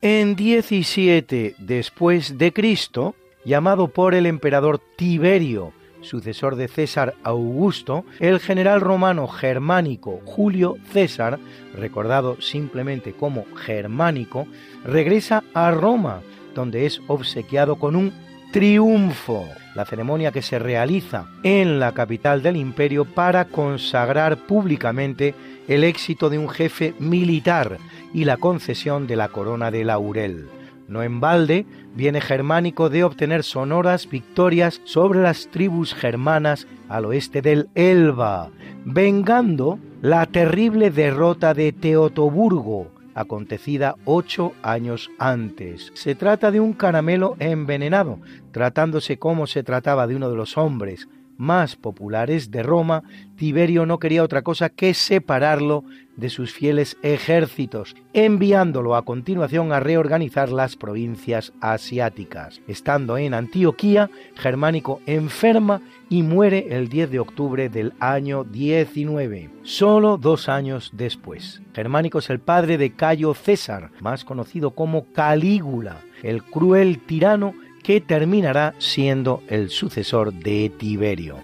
En 17 después de Cristo, llamado por el emperador Tiberio, sucesor de César Augusto, el general romano germánico Julio César, recordado simplemente como germánico, regresa a Roma, donde es obsequiado con un triunfo, la ceremonia que se realiza en la capital del imperio para consagrar públicamente el éxito de un jefe militar y la concesión de la corona de laurel. No en balde viene germánico de obtener sonoras victorias sobre las tribus germanas al oeste del Elba, vengando la terrible derrota de Teotoburgo, acontecida ocho años antes. Se trata de un caramelo envenenado, tratándose como se trataba de uno de los hombres más populares de Roma, Tiberio no quería otra cosa que separarlo de sus fieles ejércitos, enviándolo a continuación a reorganizar las provincias asiáticas. Estando en Antioquía, Germánico enferma y muere el 10 de octubre del año 19, solo dos años después. Germánico es el padre de Cayo César, más conocido como Calígula, el cruel tirano que terminará siendo el sucesor de Tiberio.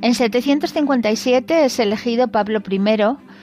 En 757 es elegido Pablo I,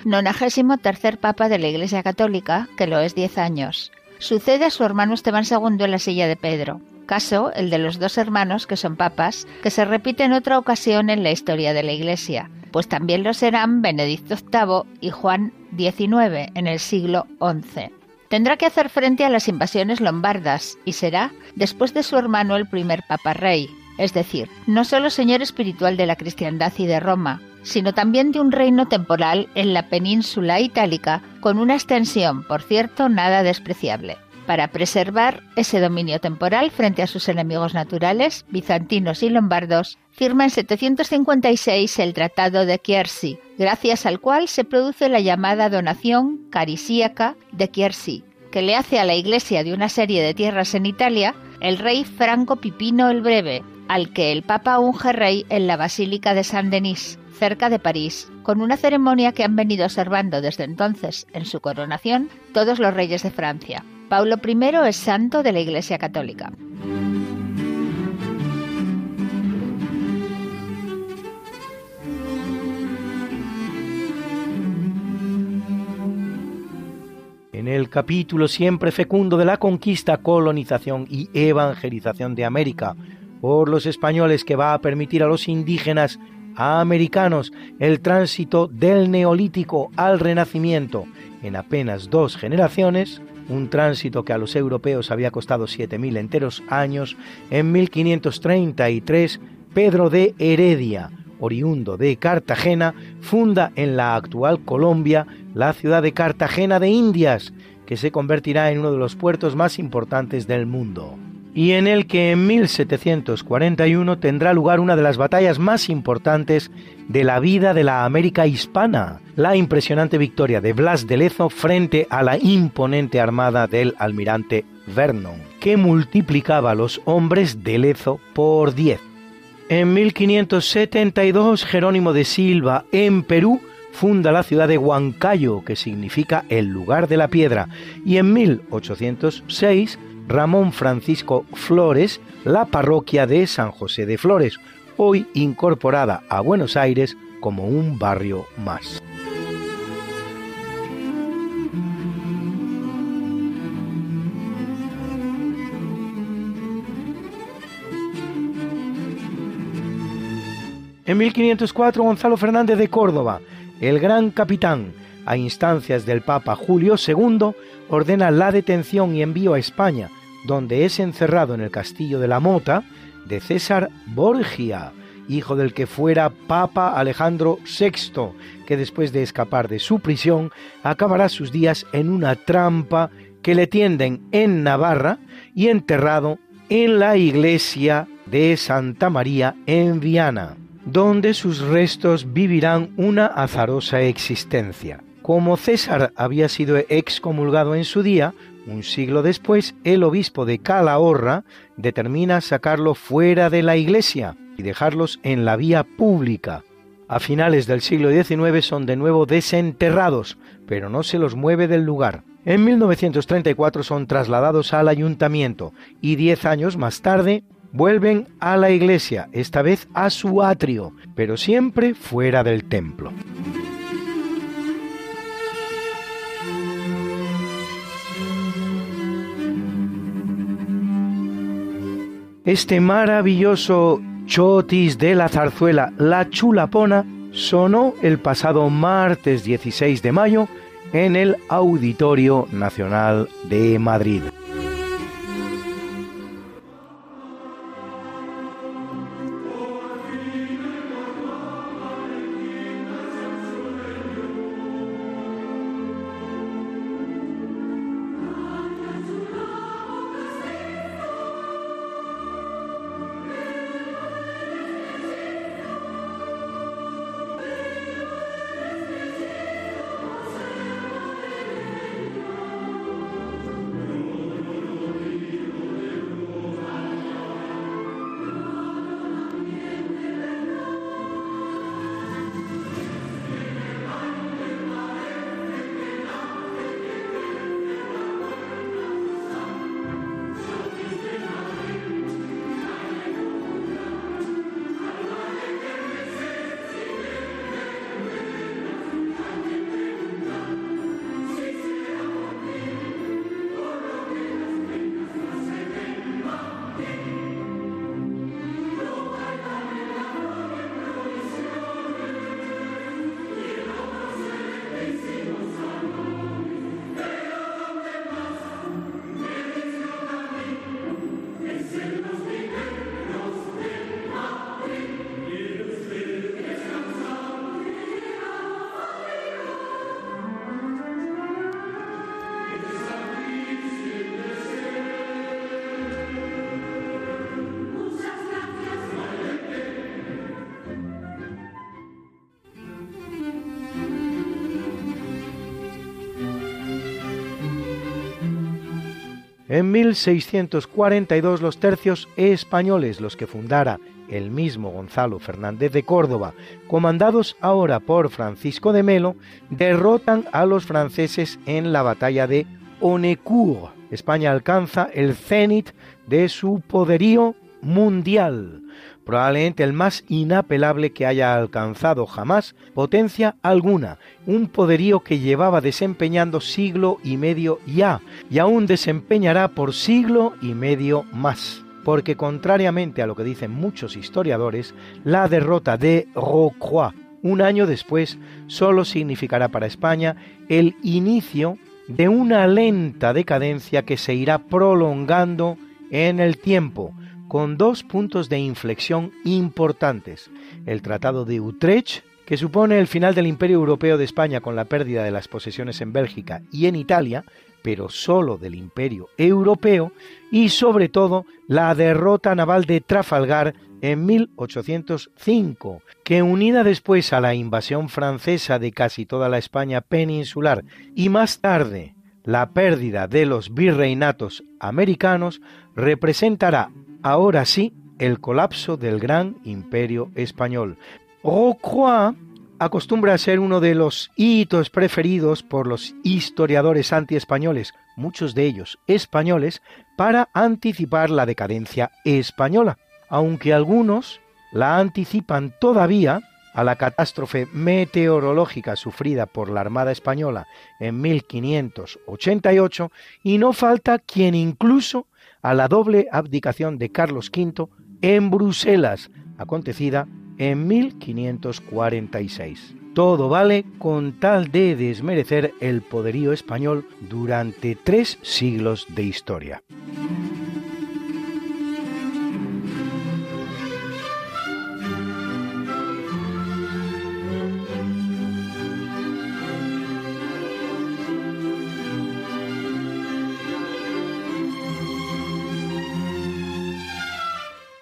nonagésimo tercer papa de la Iglesia Católica, que lo es 10 años. Sucede a su hermano Esteban II en la silla de Pedro. Caso, el de los dos hermanos que son papas, que se repite en otra ocasión en la historia de la Iglesia, pues también lo serán Benedicto VIII y Juan XIX en el siglo XI. Tendrá que hacer frente a las invasiones lombardas y será, después de su hermano, el primer papa rey, es decir, no solo señor espiritual de la cristiandad y de Roma, sino también de un reino temporal en la península itálica con una extensión, por cierto, nada despreciable. Para preservar ese dominio temporal frente a sus enemigos naturales, bizantinos y lombardos, firma en 756 el Tratado de Chieri, gracias al cual se produce la llamada donación carisíaca de Chieri, que le hace a la Iglesia de una serie de tierras en Italia el rey Franco Pipino el Breve, al que el Papa unge rey en la Basílica de Saint-Denis, cerca de París, con una ceremonia que han venido observando desde entonces en su coronación todos los reyes de Francia. Paulo I es santo de la Iglesia Católica. En el capítulo siempre fecundo de la conquista, colonización y evangelización de América por los españoles que va a permitir a los indígenas a americanos el tránsito del neolítico al renacimiento en apenas dos generaciones, un tránsito que a los europeos había costado 7.000 enteros años, en 1533 Pedro de Heredia, oriundo de Cartagena, funda en la actual Colombia la ciudad de Cartagena de Indias, que se convertirá en uno de los puertos más importantes del mundo y en el que en 1741 tendrá lugar una de las batallas más importantes de la vida de la América hispana, la impresionante victoria de Blas de Lezo frente a la imponente armada del almirante Vernon, que multiplicaba los hombres de Lezo por 10. En 1572 Jerónimo de Silva en Perú funda la ciudad de Huancayo, que significa el lugar de la piedra, y en 1806 Ramón Francisco Flores la parroquia de San José de Flores, hoy incorporada a Buenos Aires como un barrio más. En 1504 Gonzalo Fernández de Córdoba, el gran capitán, a instancias del Papa Julio II, ordena la detención y envío a España, donde es encerrado en el castillo de la Mota, de César Borgia, hijo del que fuera Papa Alejandro VI, que después de escapar de su prisión acabará sus días en una trampa que le tienden en Navarra y enterrado en la iglesia de Santa María en Viana, donde sus restos vivirán una azarosa existencia. Como César había sido excomulgado en su día, un siglo después el obispo de Calahorra determina sacarlo fuera de la iglesia y dejarlos en la vía pública. A finales del siglo XIX son de nuevo desenterrados, pero no se los mueve del lugar. En 1934 son trasladados al ayuntamiento y diez años más tarde vuelven a la iglesia, esta vez a su atrio, pero siempre fuera del templo. Este maravilloso chotis de la zarzuela La Chulapona sonó el pasado martes 16 de mayo en el Auditorio Nacional de Madrid. En 1642 los tercios españoles, los que fundara el mismo Gonzalo Fernández de Córdoba, comandados ahora por Francisco de Melo, derrotan a los franceses en la batalla de Onecourt. España alcanza el cenit de su poderío mundial. Probablemente el más inapelable que haya alcanzado jamás potencia alguna, un poderío que llevaba desempeñando siglo y medio ya, y aún desempeñará por siglo y medio más. Porque contrariamente a lo que dicen muchos historiadores, la derrota de Rocroi un año después solo significará para España el inicio de una lenta decadencia que se irá prolongando en el tiempo, con dos puntos de inflexión importantes. El Tratado de Utrecht, que supone el final del Imperio Europeo de España con la pérdida de las posesiones en Bélgica y en Italia, pero solo del Imperio Europeo, y sobre todo la derrota naval de Trafalgar en 1805, que unida después a la invasión francesa de casi toda la España peninsular y más tarde la pérdida de los virreinatos americanos, representará ahora sí el colapso del gran imperio español. Rocroi acostumbra a ser uno de los hitos preferidos por los historiadores antiespañoles, muchos de ellos españoles, para anticipar la decadencia española, aunque algunos la anticipan todavía a la catástrofe meteorológica sufrida por la Armada Española en 1588 y no falta quien incluso a la doble abdicación de Carlos V en Bruselas, acontecida en 1546. Todo vale con tal de desmerecer el poderío español durante tres siglos de historia.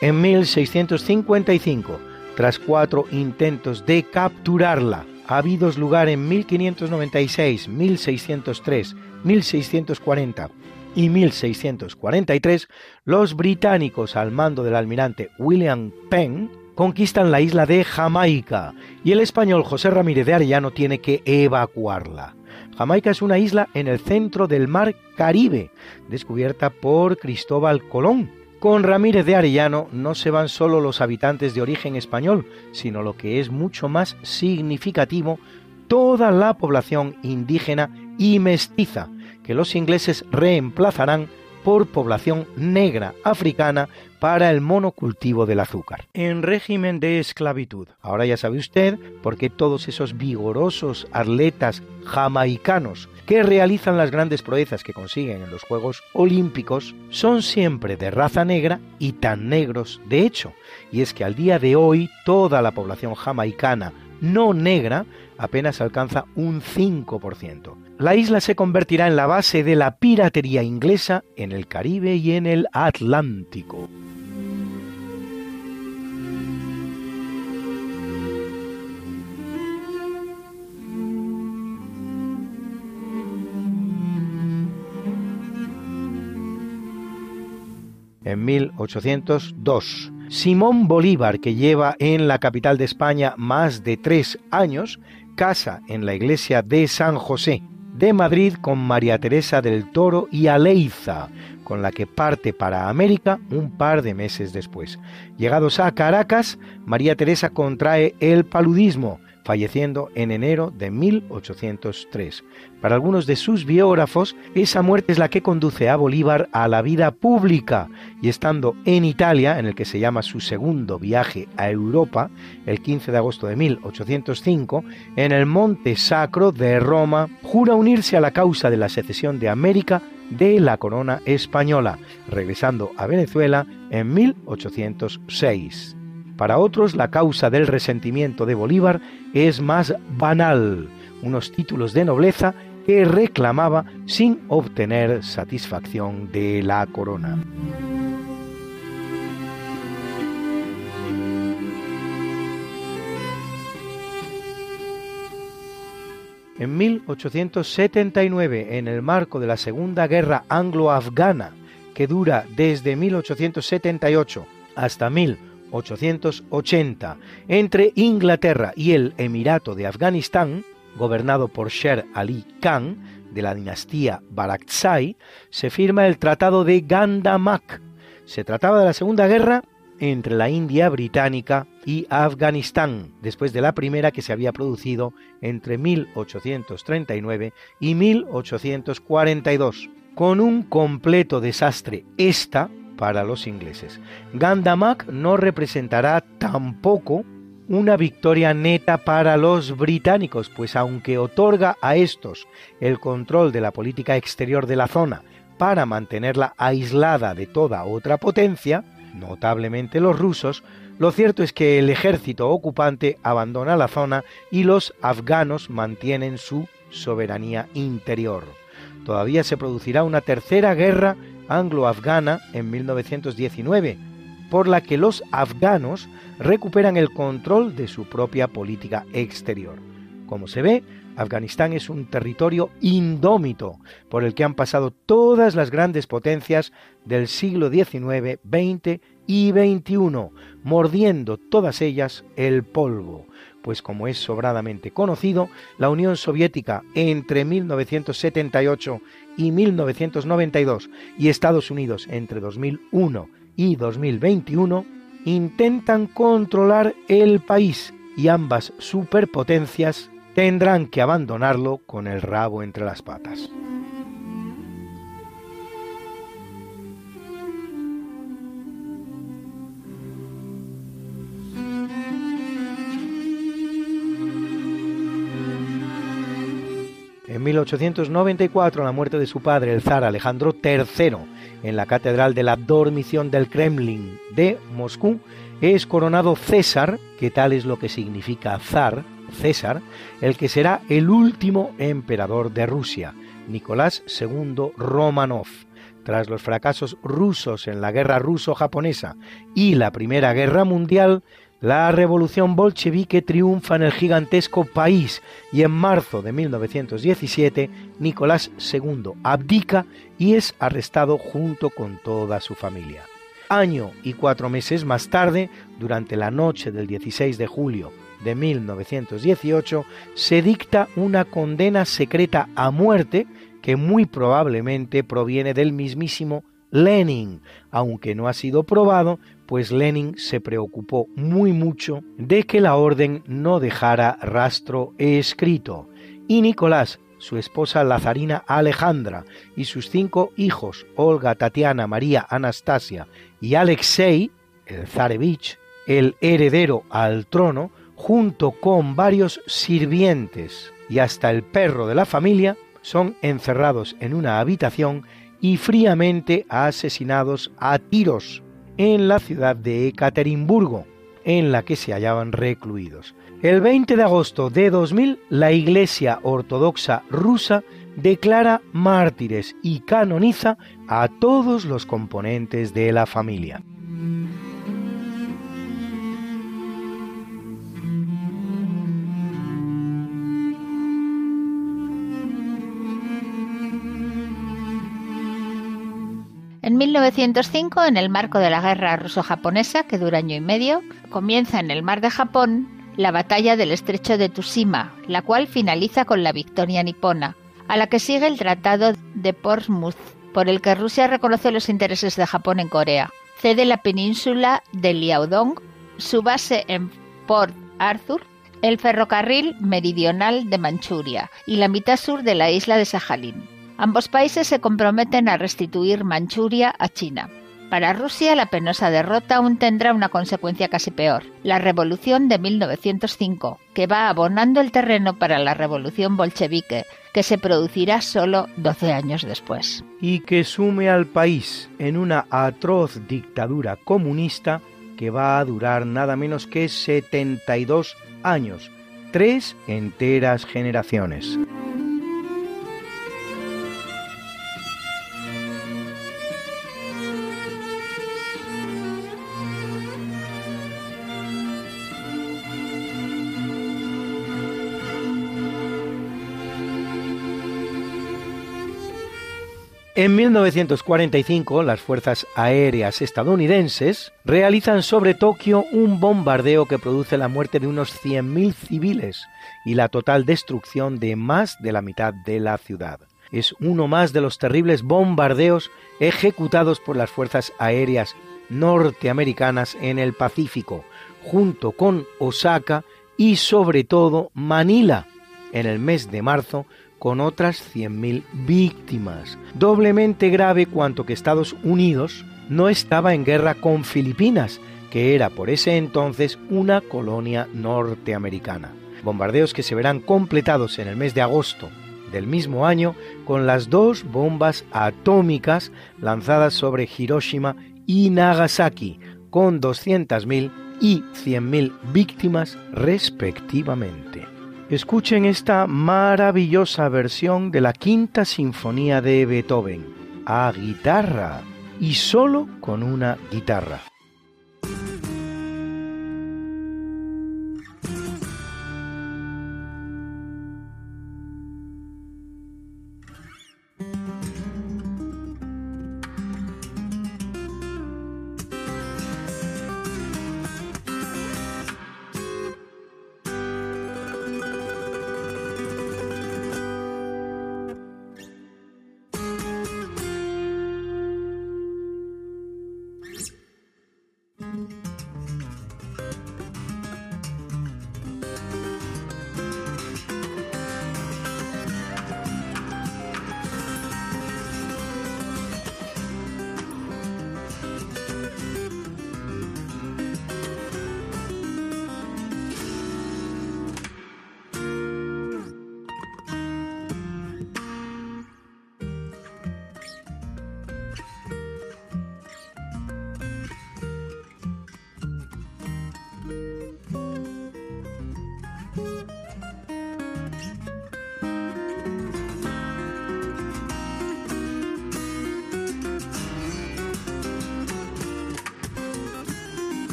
En 1655, tras cuatro intentos de capturarla, habidos lugar en 1596, 1603, 1640 y 1643, los británicos al mando del almirante William Penn conquistan la isla de Jamaica y el español José Ramírez de Arellano tiene que evacuarla. Jamaica es una isla en el centro del mar Caribe, descubierta por Cristóbal Colón, con Ramírez de Arellano no se van solo los habitantes de origen español, sino lo que es mucho más significativo, toda la población indígena y mestiza, que los ingleses reemplazarán por población negra africana para el monocultivo del azúcar. En régimen de esclavitud. Ahora ya sabe usted por qué todos esos vigorosos atletas jamaicanos que realizan las grandes proezas que consiguen en los Juegos Olímpicos son siempre de raza negra y tan negros de hecho. Y es que al día de hoy toda la población jamaicana no negra apenas alcanza un 5%. La isla se convertirá en la base de la piratería inglesa en el Caribe y en el Atlántico. en 1802. Simón Bolívar, que lleva en la capital de España más de tres años, casa en la iglesia de San José de Madrid con María Teresa del Toro y Aleiza, con la que parte para América un par de meses después. Llegados a Caracas, María Teresa contrae el paludismo, falleciendo en enero de 1803. Para algunos de sus biógrafos, esa muerte es la que conduce a Bolívar a la vida pública y estando en Italia, en el que se llama su segundo viaje a Europa, el 15 de agosto de 1805, en el Monte Sacro de Roma, jura unirse a la causa de la secesión de América de la corona española, regresando a Venezuela en 1806. Para otros, la causa del resentimiento de Bolívar es más banal, unos títulos de nobleza que reclamaba sin obtener satisfacción de la corona. En 1879, en el marco de la Segunda Guerra Anglo-Afgana, que dura desde 1878 hasta 1880, 880 entre Inglaterra y el Emirato de Afganistán, gobernado por Sher Ali Khan de la dinastía Barakzai, se firma el Tratado de Gandamak. Se trataba de la Segunda Guerra entre la India británica y Afganistán, después de la primera que se había producido entre 1839 y 1842, con un completo desastre esta para los ingleses. Gandamak no representará tampoco una victoria neta para los británicos, pues aunque otorga a estos el control de la política exterior de la zona para mantenerla aislada de toda otra potencia, notablemente los rusos, lo cierto es que el ejército ocupante abandona la zona y los afganos mantienen su soberanía interior. Todavía se producirá una tercera guerra anglo-afgana en 1919, por la que los afganos recuperan el control de su propia política exterior. Como se ve, Afganistán es un territorio indómito por el que han pasado todas las grandes potencias del siglo XIX, XX y XXI, mordiendo todas ellas el polvo, pues como es sobradamente conocido, la Unión Soviética entre 1978 y 1992 y Estados Unidos entre 2001 y 2021 intentan controlar el país y ambas superpotencias tendrán que abandonarlo con el rabo entre las patas. 1894, a la muerte de su padre, el zar Alejandro III, en la Catedral de la Dormición del Kremlin de Moscú, es coronado César, que tal es lo que significa zar, César, el que será el último emperador de Rusia, Nicolás II Romanov. Tras los fracasos rusos en la guerra ruso-japonesa y la Primera Guerra Mundial, la revolución bolchevique triunfa en el gigantesco país y en marzo de 1917 Nicolás II abdica y es arrestado junto con toda su familia. Año y cuatro meses más tarde, durante la noche del 16 de julio de 1918 se dicta una condena secreta a muerte que muy probablemente proviene del mismísimo Lenin, aunque no ha sido probado, pues Lenin se preocupó muy mucho de que la orden no dejara rastro escrito. Y Nicolás, su esposa Lazarina Alejandra y sus cinco hijos, Olga, Tatiana, María, Anastasia y Alexei, el zarevich, el heredero al trono, junto con varios sirvientes y hasta el perro de la familia, son encerrados en una habitación y fríamente asesinados a tiros en la ciudad de Ekaterimburgo, en la que se hallaban recluidos. El 20 de agosto de 2000, la Iglesia Ortodoxa rusa declara mártires y canoniza a todos los componentes de la familia. En 1905, en el marco de la guerra ruso-japonesa, que dura año y medio, comienza en el mar de Japón la batalla del estrecho de Tsushima, la cual finaliza con la victoria nipona, a la que sigue el Tratado de Portsmouth, por el que Rusia reconoce los intereses de Japón en Corea. Cede la península de Liaodong, su base en Port Arthur, el ferrocarril meridional de Manchuria y la mitad sur de la isla de Sajalín. Ambos países se comprometen a restituir Manchuria a China. Para Rusia, la penosa derrota aún tendrá una consecuencia casi peor, la revolución de 1905, que va abonando el terreno para la revolución bolchevique, que se producirá solo 12 años después. Y que sume al país en una atroz dictadura comunista que va a durar nada menos que 72 años, tres enteras generaciones. En 1945, las fuerzas aéreas estadounidenses realizan sobre Tokio un bombardeo que produce la muerte de unos 100.000 civiles y la total destrucción de más de la mitad de la ciudad. Es uno más de los terribles bombardeos ejecutados por las fuerzas aéreas norteamericanas en el Pacífico, junto con Osaka y sobre todo Manila, en el mes de marzo, con otras 100.000 víctimas. Doblemente grave cuanto que Estados Unidos no estaba en guerra con Filipinas, que era por ese entonces una colonia norteamericana. Bombardeos que se verán completados en el mes de agosto del mismo año con las dos bombas atómicas lanzadas sobre Hiroshima y Nagasaki, con 200.000 y 100.000 víctimas respectivamente. Escuchen esta maravillosa versión de la quinta sinfonía de Beethoven, a guitarra y solo con una guitarra.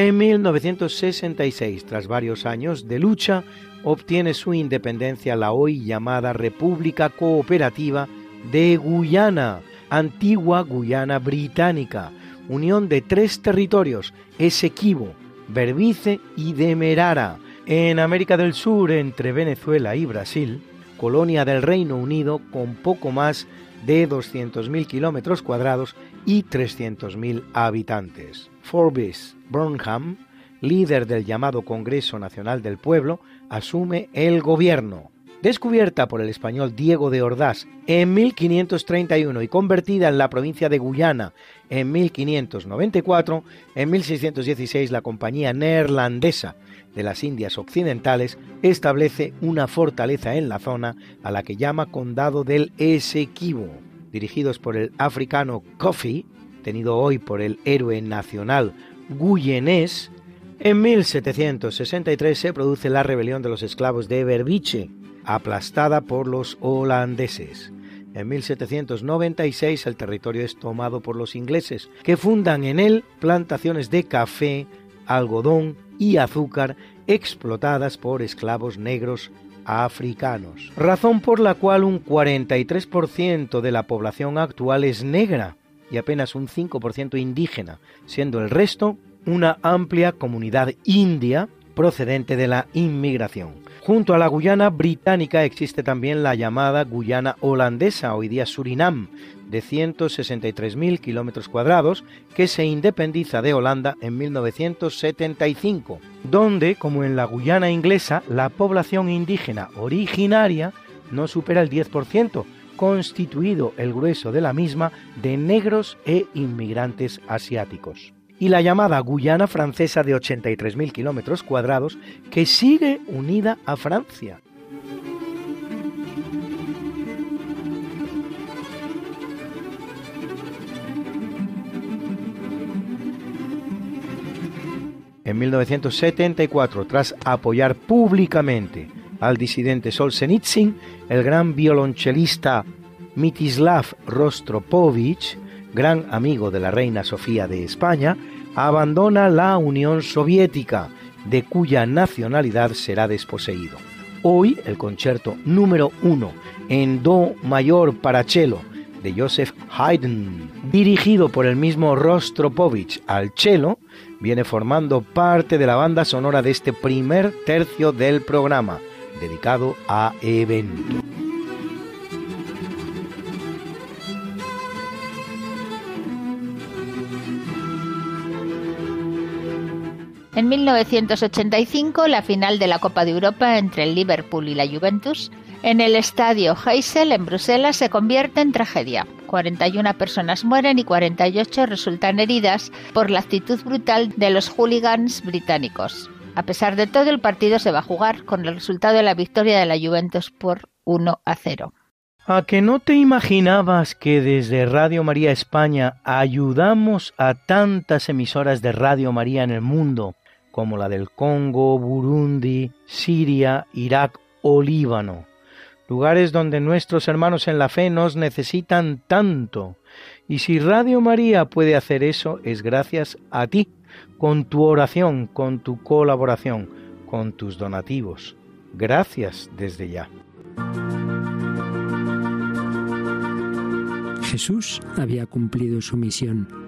En 1966, tras varios años de lucha, obtiene su independencia la hoy llamada República Cooperativa de Guyana, antigua Guyana Británica, unión de tres territorios, Esequibo, Berbice y Demerara, en América del Sur entre Venezuela y Brasil, colonia del Reino Unido con poco más de 200.000 kilómetros cuadrados y 300.000 habitantes. Forbes Burnham, líder del llamado Congreso Nacional del Pueblo, asume el gobierno. Descubierta por el español Diego de Ordaz en 1531 y convertida en la provincia de Guyana en 1594, en 1616 la Compañía Neerlandesa de las Indias Occidentales establece una fortaleza en la zona a la que llama Condado del Esequibo. Dirigidos por el africano Kofi, tenido hoy por el héroe nacional guyenés, en 1763 se produce la rebelión de los esclavos de Berbiche, aplastada por los holandeses. En 1796 el territorio es tomado por los ingleses, que fundan en él plantaciones de café, algodón y azúcar explotadas por esclavos negros africanos, razón por la cual un 43% de la población actual es negra y apenas un 5% indígena, siendo el resto una amplia comunidad india procedente de la inmigración. Junto a la Guyana británica existe también la llamada Guyana holandesa, hoy día Surinam, de 163.000 kilómetros cuadrados, que se independiza de Holanda en 1975, donde, como en la Guyana inglesa, la población indígena originaria no supera el 10%, constituido el grueso de la misma de negros e inmigrantes asiáticos y la llamada Guyana francesa de 83.000 kilómetros cuadrados, que sigue unida a Francia. En 1974, tras apoyar públicamente al disidente Solzhenitsyn, el gran violonchelista Mitislav Rostropovich gran amigo de la reina Sofía de España, abandona la Unión Soviética, de cuya nacionalidad será desposeído. Hoy el concierto número uno en Do mayor para cello de Joseph Haydn, dirigido por el mismo Rostropovich al cello, viene formando parte de la banda sonora de este primer tercio del programa, dedicado a evento. En 1985, la final de la Copa de Europa entre el Liverpool y la Juventus en el estadio Heysel en Bruselas se convierte en tragedia. 41 personas mueren y 48 resultan heridas por la actitud brutal de los hooligans británicos. A pesar de todo, el partido se va a jugar con el resultado de la victoria de la Juventus por 1 a 0. ¿A que no te imaginabas que desde Radio María España ayudamos a tantas emisoras de Radio María en el mundo como la del Congo, Burundi, Siria, Irak o Líbano, lugares donde nuestros hermanos en la fe nos necesitan tanto. Y si Radio María puede hacer eso, es gracias a ti, con tu oración, con tu colaboración, con tus donativos. Gracias desde ya. Jesús había cumplido su misión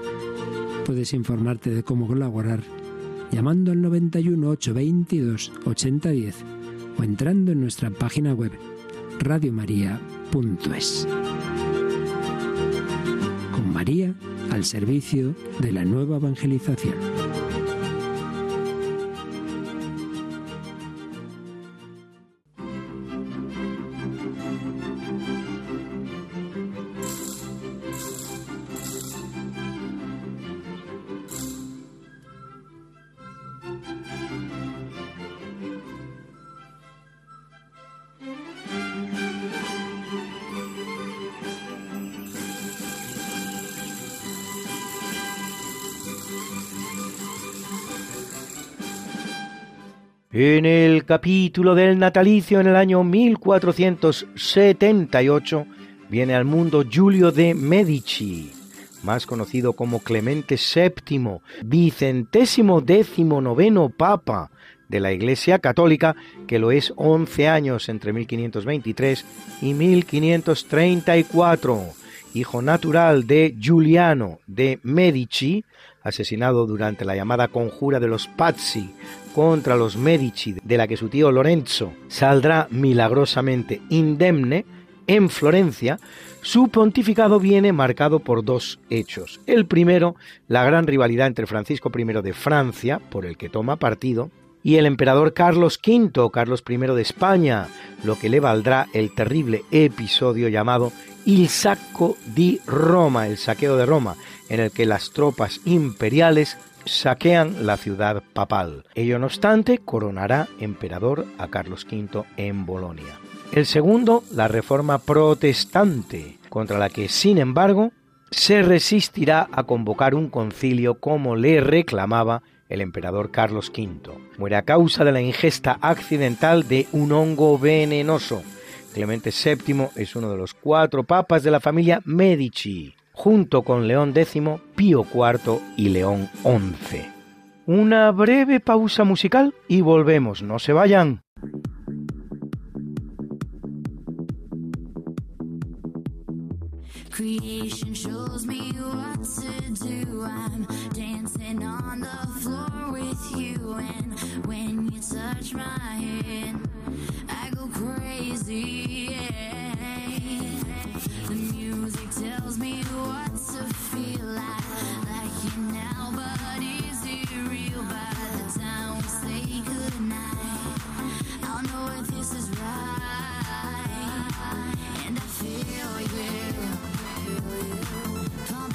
Puedes informarte de cómo colaborar llamando al 91 822 8010 o entrando en nuestra página web radiomaria.es. Con María al servicio de la nueva evangelización. Capítulo del natalicio en el año 1478 viene al mundo Giulio de Medici, más conocido como Clemente VII, vicentésimo décimo noveno papa de la Iglesia Católica, que lo es 11 años entre 1523 y 1534, hijo natural de Giuliano de Medici, asesinado durante la llamada conjura de los Pazzi contra los Medici, de la que su tío Lorenzo saldrá milagrosamente indemne, en Florencia, su pontificado viene marcado por dos hechos. El primero, la gran rivalidad entre Francisco I de Francia, por el que toma partido, y el emperador Carlos V, Carlos I de España, lo que le valdrá el terrible episodio llamado Il Sacco di Roma, el saqueo de Roma, en el que las tropas imperiales saquean la ciudad papal. Ello no obstante, coronará emperador a Carlos V en Bolonia. El segundo, la reforma protestante, contra la que, sin embargo, se resistirá a convocar un concilio como le reclamaba el emperador Carlos V. Muere a causa de la ingesta accidental de un hongo venenoso. Clemente VII es uno de los cuatro papas de la familia Medici junto con León X, Pío IV y León XI. Una breve pausa musical y volvemos, no se vayan. Creation shows me what to do. I'm dancing on the floor with you, and when you touch my hand, I go crazy. The music tells me what to feel like, like it now, but is it real? By the time we say goodnight, I'll know if this is right,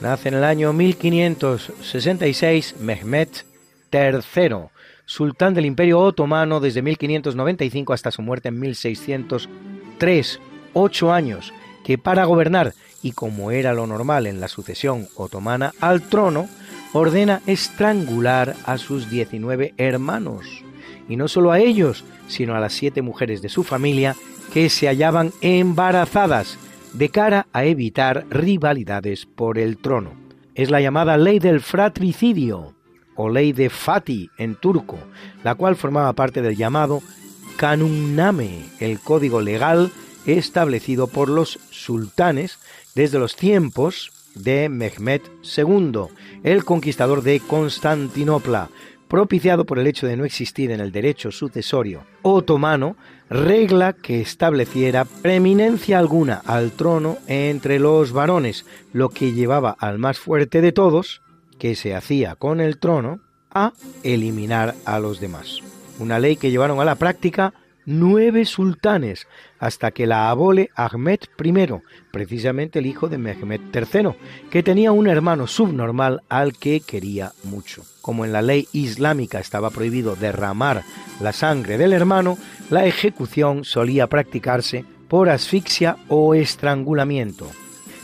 Nace en el año 1566 Mehmet III, sultán del Imperio Otomano desde 1595 hasta su muerte en 1603, ocho años, que para gobernar, y como era lo normal en la sucesión otomana al trono, ordena estrangular a sus 19 hermanos, y no solo a ellos, sino a las siete mujeres de su familia que se hallaban embarazadas, de cara a evitar rivalidades por el trono. Es la llamada ley del fratricidio, o ley de Fati en turco, la cual formaba parte del llamado Kanunname, el código legal establecido por los sultanes desde los tiempos de Mehmed II, el conquistador de Constantinopla, propiciado por el hecho de no existir en el derecho sucesorio otomano regla que estableciera preeminencia alguna al trono entre los varones, lo que llevaba al más fuerte de todos, que se hacía con el trono, a eliminar a los demás. Una ley que llevaron a la práctica nueve sultanes, hasta que la abole Ahmed I, precisamente el hijo de Mehmed III, que tenía un hermano subnormal al que quería mucho. Como en la ley islámica estaba prohibido derramar la sangre del hermano, la ejecución solía practicarse por asfixia o estrangulamiento.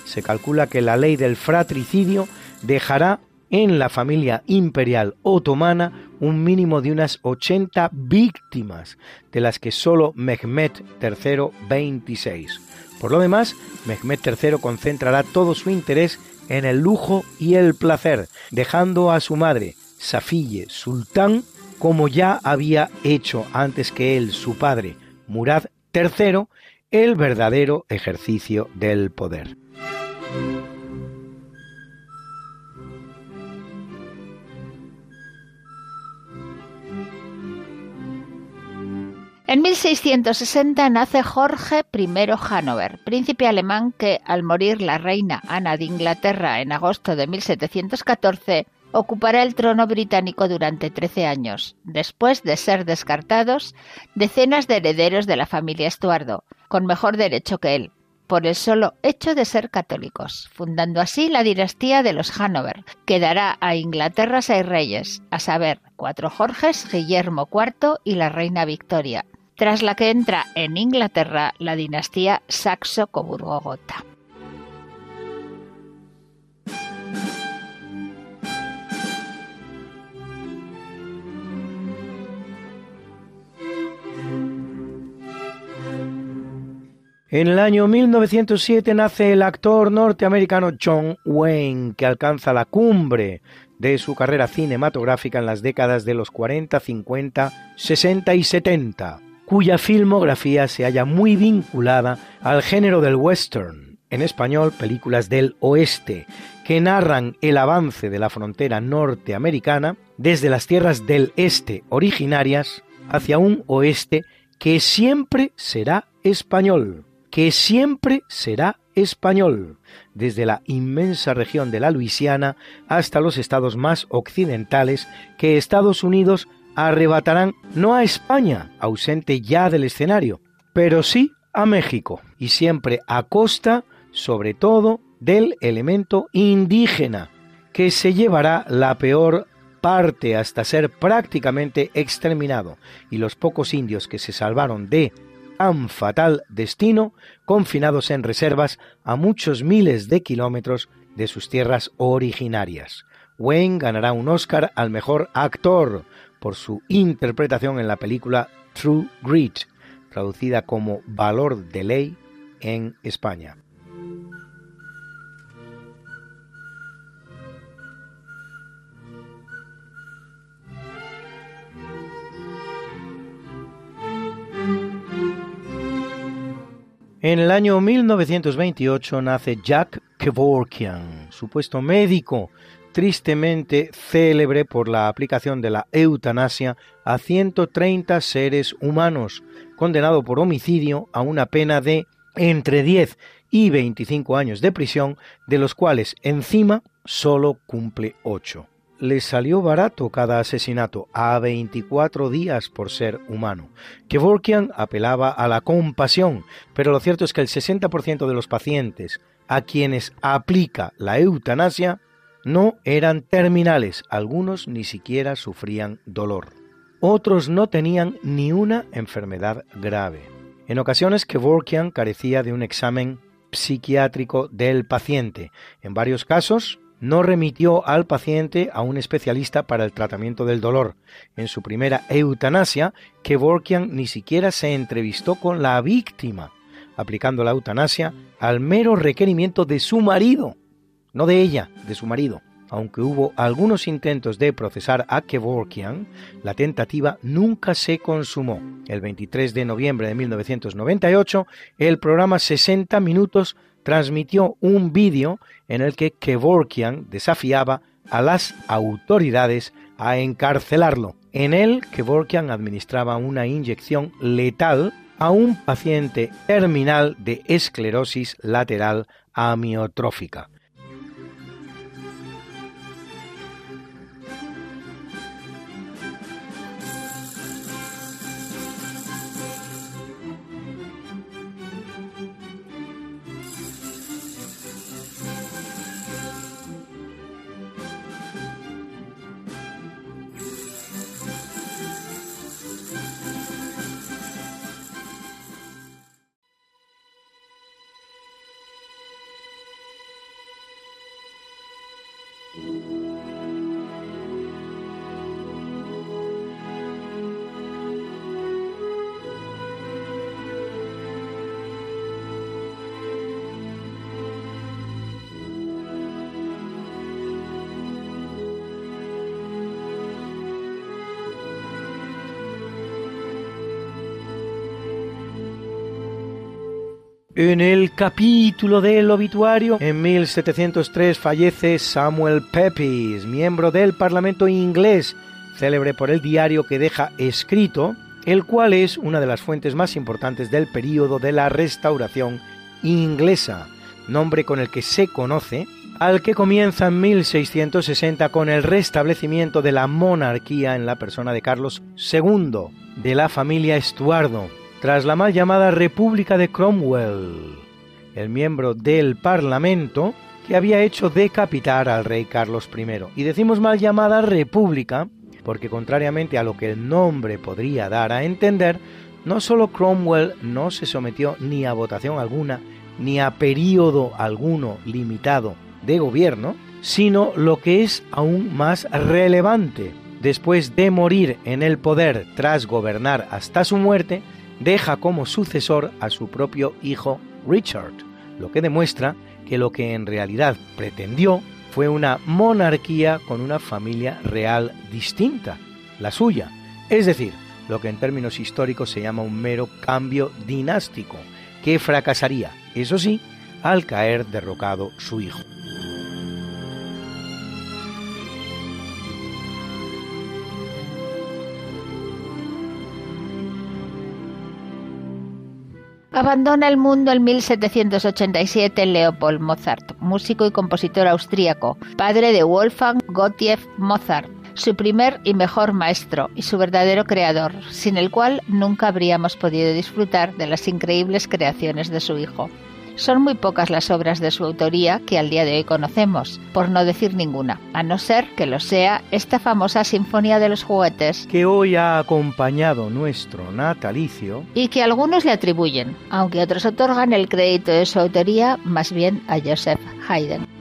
Se calcula que la ley del fratricidio dejará en la familia imperial otomana un mínimo de unas 80 víctimas, de las que solo Mehmed III 26. Por lo demás, Mehmed III concentrará todo su interés en el lujo y el placer, dejando a su madre, Safiye Sultán, como ya había hecho antes que él su padre, Murad III, el verdadero ejercicio del poder. En 1660 nace Jorge I Hanover, príncipe alemán que, al morir la reina Ana de Inglaterra en agosto de 1714, ocupará el trono británico durante 13 años, después de ser descartados decenas de herederos de la familia Estuardo, con mejor derecho que él, por el solo hecho de ser católicos, fundando así la dinastía de los Hanover, que dará a Inglaterra seis reyes, a saber, cuatro Jorges, Guillermo IV y la reina Victoria, tras la que entra en Inglaterra la dinastía Saxo-Coburgo-Gotha. En el año 1907 nace el actor norteamericano John Wayne, que alcanza la cumbre de su carrera cinematográfica en las décadas de los 40, 50, 60 y 70 cuya filmografía se halla muy vinculada al género del western, en español películas del oeste, que narran el avance de la frontera norteamericana desde las tierras del este originarias hacia un oeste que siempre será español, que siempre será español, desde la inmensa región de la Luisiana hasta los estados más occidentales que Estados Unidos arrebatarán no a España, ausente ya del escenario, pero sí a México, y siempre a costa, sobre todo, del elemento indígena, que se llevará la peor parte hasta ser prácticamente exterminado, y los pocos indios que se salvaron de tan fatal destino, confinados en reservas a muchos miles de kilómetros de sus tierras originarias. Wayne ganará un Oscar al mejor actor por su interpretación en la película True Grit, traducida como Valor de Ley en España. En el año 1928 nace Jack Kevorkian, supuesto médico tristemente célebre por la aplicación de la eutanasia a 130 seres humanos, condenado por homicidio a una pena de entre 10 y 25 años de prisión, de los cuales encima solo cumple 8. les salió barato cada asesinato, a 24 días por ser humano. Kevorkian apelaba a la compasión, pero lo cierto es que el 60% de los pacientes a quienes aplica la eutanasia no eran terminales, algunos ni siquiera sufrían dolor. Otros no tenían ni una enfermedad grave. En ocasiones Kevorkian carecía de un examen psiquiátrico del paciente. En varios casos, no remitió al paciente a un especialista para el tratamiento del dolor. En su primera eutanasia, Kevorkian ni siquiera se entrevistó con la víctima, aplicando la eutanasia al mero requerimiento de su marido, no de ella, de su marido. Aunque hubo algunos intentos de procesar a Kevorkian, la tentativa nunca se consumó. El 23 de noviembre de 1998, el programa 60 Minutos transmitió un vídeo en el que Kevorkian desafiaba a las autoridades a encarcelarlo. En él, Kevorkian administraba una inyección letal a un paciente terminal de esclerosis lateral amiotrófica. En el capítulo del obituario, en 1703 fallece Samuel Pepys, miembro del Parlamento inglés, célebre por el diario que deja escrito, el cual es una de las fuentes más importantes del período de la restauración inglesa, nombre con el que se conoce al que comienza en 1660 con el restablecimiento de la monarquía en la persona de Carlos II, de la familia Estuardo, tras la mal llamada República de Cromwell, el miembro del Parlamento que había hecho decapitar al rey Carlos I. Y decimos mal llamada República porque contrariamente a lo que el nombre podría dar a entender, no solo Cromwell no se sometió ni a votación alguna, ni a periodo alguno limitado de gobierno, sino lo que es aún más relevante, después de morir en el poder tras gobernar hasta su muerte, deja como sucesor a su propio hijo Richard, lo que demuestra que lo que en realidad pretendió fue una monarquía con una familia real distinta, la suya, es decir, lo que en términos históricos se llama un mero cambio dinástico, que fracasaría, eso sí, al caer derrocado su hijo. Abandona el mundo en 1787 Leopold Mozart, músico y compositor austríaco, padre de Wolfgang Gottlieb Mozart, su primer y mejor maestro y su verdadero creador, sin el cual nunca habríamos podido disfrutar de las increíbles creaciones de su hijo. Son muy pocas las obras de su autoría que al día de hoy conocemos, por no decir ninguna, a no ser que lo sea esta famosa Sinfonía de los Juguetes, que hoy ha acompañado nuestro natalicio y que algunos le atribuyen, aunque otros otorgan el crédito de su autoría más bien a Joseph Haydn.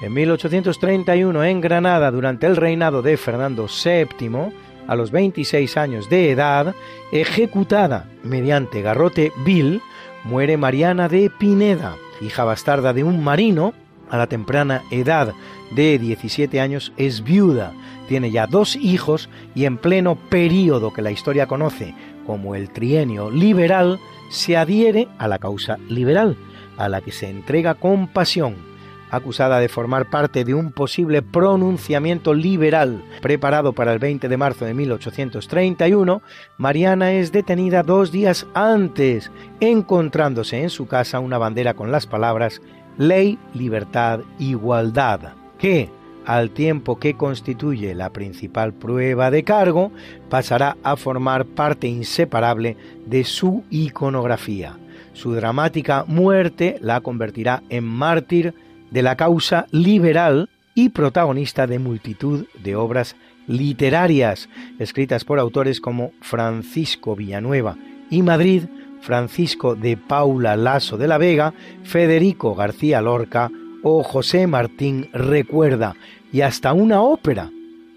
En 1831, en Granada, durante el reinado de Fernando VII, a los 26 años de edad, ejecutada mediante garrote vil, muere Mariana de Pineda, hija bastarda de un marino, a la temprana edad de 17 años es viuda, tiene ya dos hijos y en pleno período que la historia conoce como el trienio liberal, se adhiere a la causa liberal, a la que se entrega con pasión acusada de formar parte de un posible pronunciamiento liberal preparado para el 20 de marzo de 1831, Mariana es detenida dos días antes, encontrándose en su casa una bandera con las palabras Ley, Libertad, Igualdad, que, al tiempo que constituye la principal prueba de cargo, pasará a formar parte inseparable de su iconografía. Su dramática muerte la convertirá en mártir de la causa liberal y protagonista de multitud de obras literarias escritas por autores como Francisco Villanueva y Madrid, Francisco de Paula Lasso de la Vega, Federico García Lorca o José Martín Recuerda, y hasta una ópera,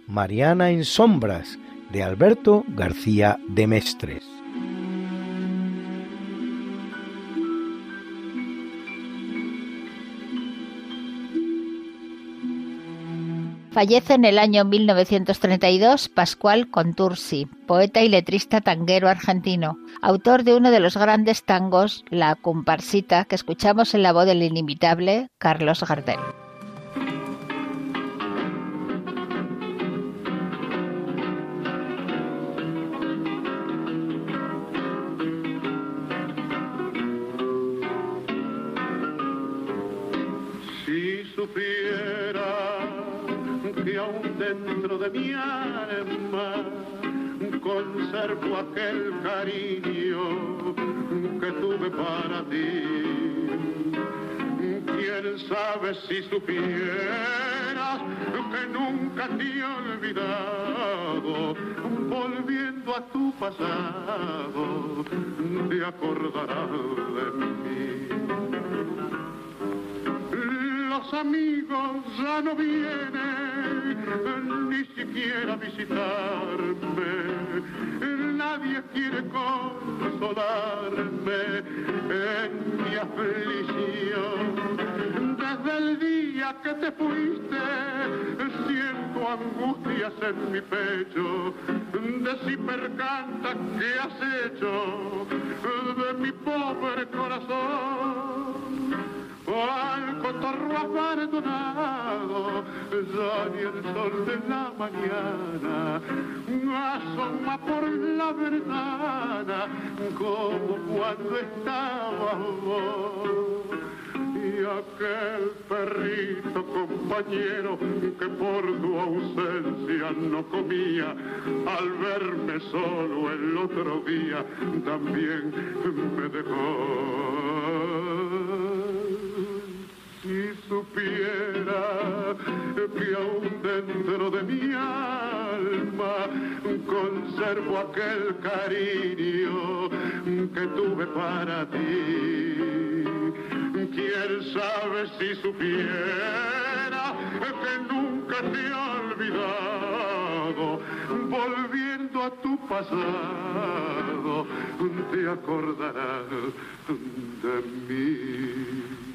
Mariana en Sombras, de Alberto García de Mestres. Fallece en el año 1932 Pascual Contursi, poeta y letrista tanguero argentino, autor de uno de los grandes tangos, La Comparsita, que escuchamos en la voz del inimitable Carlos Gardel. He olvidado, volviendo a tu pasado, te acordarás de mí los amigos ya no vienen ni siquiera visitarme. Nadie quiere consolarme en mi aflicción. Desde el día que te fuiste, angustias en mi pecho. De si percanta que has hecho de mi pobre corazón al cotorro abandonado, ya ni el sol de la mañana asoma por la ventana como cuando estaba vos. Aquel perrito compañero que por tu ausencia no comía, al verme solo el otro día también me dejó si supiera que aún dentro de mi alma conservo aquel cariño que tuve para ti. Quién sabe si supiera que nunca te he olvidado, volviendo a tu pasado, te acordarás de mí.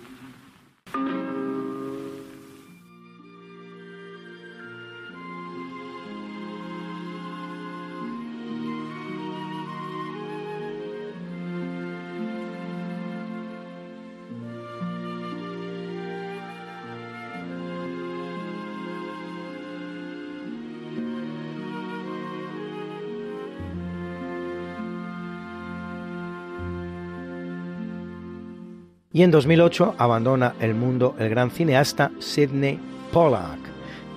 Y en 2008 abandona el mundo el gran cineasta Sidney Pollack,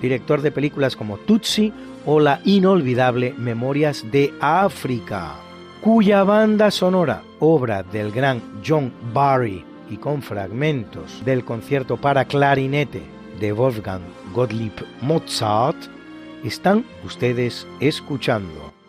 director de películas como Tutsi o la inolvidable Memorias de África, cuya banda sonora, obra del gran John Barry y con fragmentos del concierto para clarinete de Wolfgang Gottlieb Mozart, están ustedes escuchando.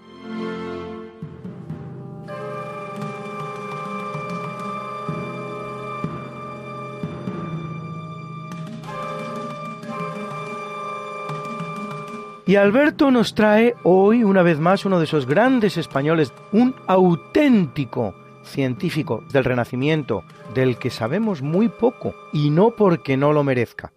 Y Alberto nos trae hoy una vez más uno de esos grandes españoles, un auténtico científico del Renacimiento, del que sabemos muy poco, y no porque no lo merezca.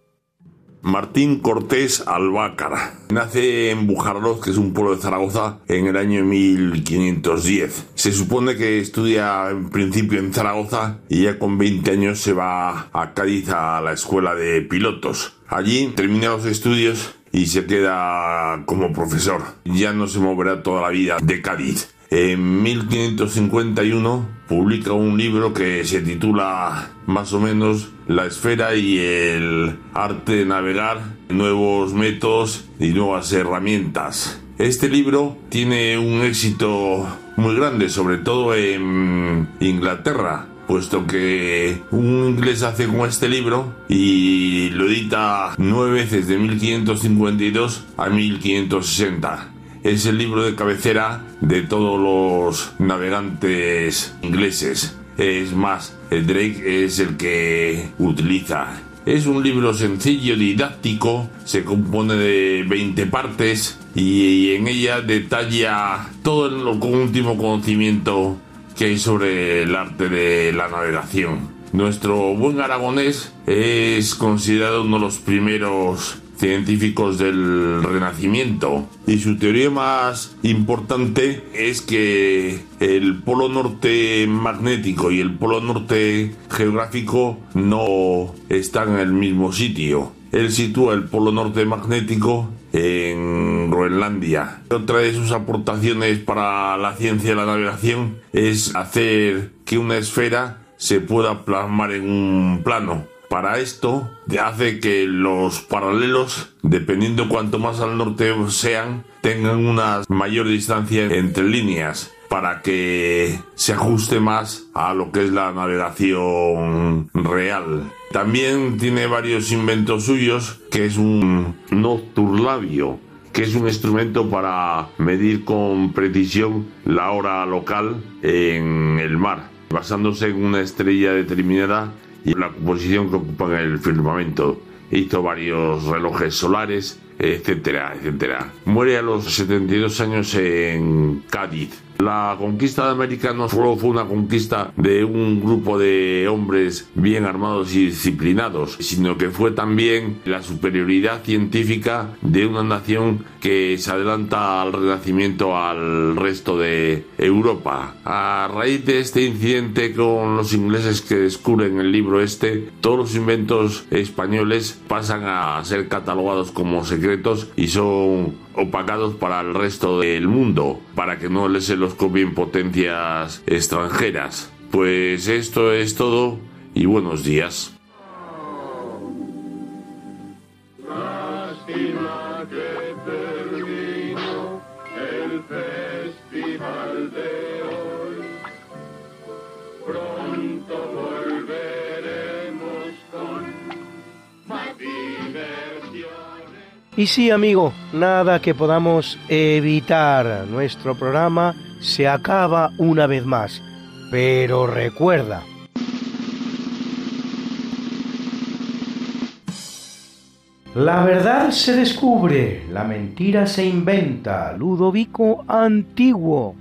Martín Cortés Albácara. Nace en Bujarloz, que es un pueblo de Zaragoza, en el año 1510. Se supone que estudia en principio en Zaragoza y ya con 20 años se va a Cádiz a la escuela de pilotos. Allí termina los estudios y se queda como profesor. Ya no se moverá toda la vida de Cádiz. En 1551 publica un libro que se titula más o menos La esfera y el arte de navegar, nuevos métodos y nuevas herramientas. Este libro tiene un éxito muy grande, sobre todo en Inglaterra, puesto que un inglés hace con este libro y lo edita nueve veces de 1552 a 1560 es el libro de cabecera de todos los navegantes ingleses. Es más, el Drake es el que utiliza. Es un libro sencillo, didáctico, se compone de 20 partes y en ella detalla todo el último conocimiento que hay sobre el arte de la navegación. Nuestro buen aragonés es considerado uno de los primeros científicos del Renacimiento. Y su teoría más importante es que el polo norte magnético y el polo norte geográfico no están en el mismo sitio. Él sitúa el polo norte magnético en Groenlandia. Otra de sus aportaciones para la ciencia de la navegación es hacer que una esfera se pueda plasmar en un plano para esto hace que los paralelos, dependiendo cuanto más al norte sean, tengan una mayor distancia entre líneas para que se ajuste más a lo que es la navegación real. También tiene varios inventos suyos, que es un nocturlabio, que es un instrumento para medir con precisión la hora local en el mar, basándose en una estrella determinada y la posición que ocupa en el firmamento. Hizo varios relojes solares, etcétera, etcétera. Muere a los 72 años en Cádiz, la conquista de América no solo fue una conquista de un grupo de hombres bien armados y disciplinados, sino que fue también la superioridad científica de una nación que se adelanta al renacimiento al resto de Europa. A raíz de este incidente con los ingleses que descubren el libro este, todos los inventos españoles pasan a ser catalogados como secretos y son opacados para el resto del mundo, para que no les se los copien potencias extranjeras. Pues esto es todo y buenos días. Y sí, amigo, nada que podamos evitar. Nuestro programa se acaba una vez más. Pero recuerda, La verdad se descubre, la mentira se inventa. Ludovico Antiguo.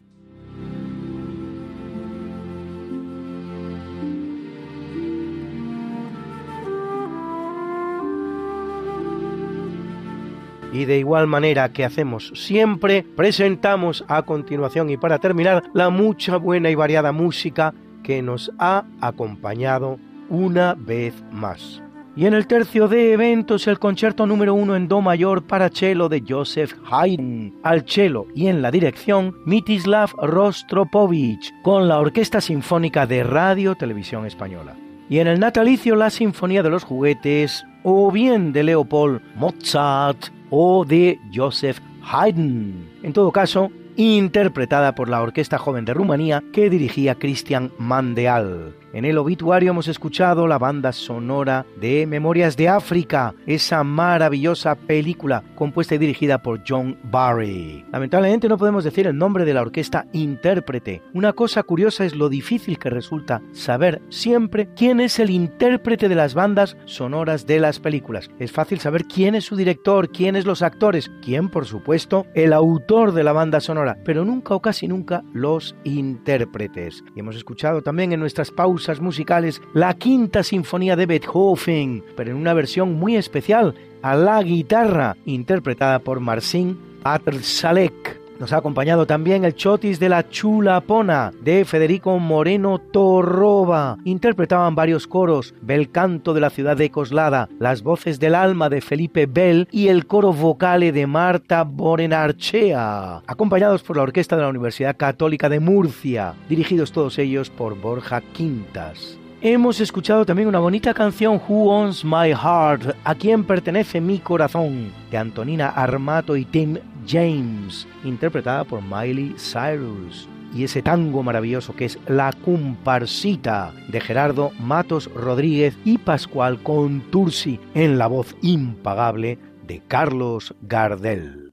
Y de igual manera que hacemos siempre, presentamos a continuación y para terminar la mucha buena y variada música que nos ha acompañado una vez más. Y en el tercio de eventos el concierto número uno en Do mayor para cello de Joseph Haydn, al cello y en la dirección Mitislav Rostropovich, con la Orquesta Sinfónica de Radio Televisión Española. Y en el natalicio la Sinfonía de los Juguetes, o bien de Leopold Mozart, o de Joseph Haydn. En todo caso, interpretada por la Orquesta Joven de Rumanía que dirigía Christian Mandeal. En el obituario hemos escuchado la banda sonora de Memorias de África, esa maravillosa película compuesta y dirigida por John Barry. Lamentablemente no podemos decir el nombre de la orquesta intérprete. Una cosa curiosa es lo difícil que resulta saber siempre quién es el intérprete de las bandas sonoras de las películas. Es fácil saber quién es su director, quiénes los actores, quién por supuesto el autor de la banda sonora, pero nunca o casi nunca los intérpretes. Y hemos escuchado también en nuestras pausas musicales la Quinta Sinfonía de Beethoven, pero en una versión muy especial, a la guitarra, interpretada por Marcin Patrsalek. Nos ha acompañado también el Chotis de la Chulapona de Federico Moreno Torroba. Interpretaban varios coros, Bel Canto de la ciudad de Coslada, las voces del alma de Felipe Bell y el coro vocale de Marta Borenarchea, acompañados por la orquesta de la Universidad Católica de Murcia, dirigidos todos ellos por Borja Quintas. Hemos escuchado también una bonita canción Who Owns My Heart, a quien pertenece mi corazón, de Antonina Armato y Tim James, interpretada por Miley Cyrus. Y ese tango maravilloso que es La Comparsita de Gerardo Matos Rodríguez y Pascual Contursi en la voz impagable de Carlos Gardel.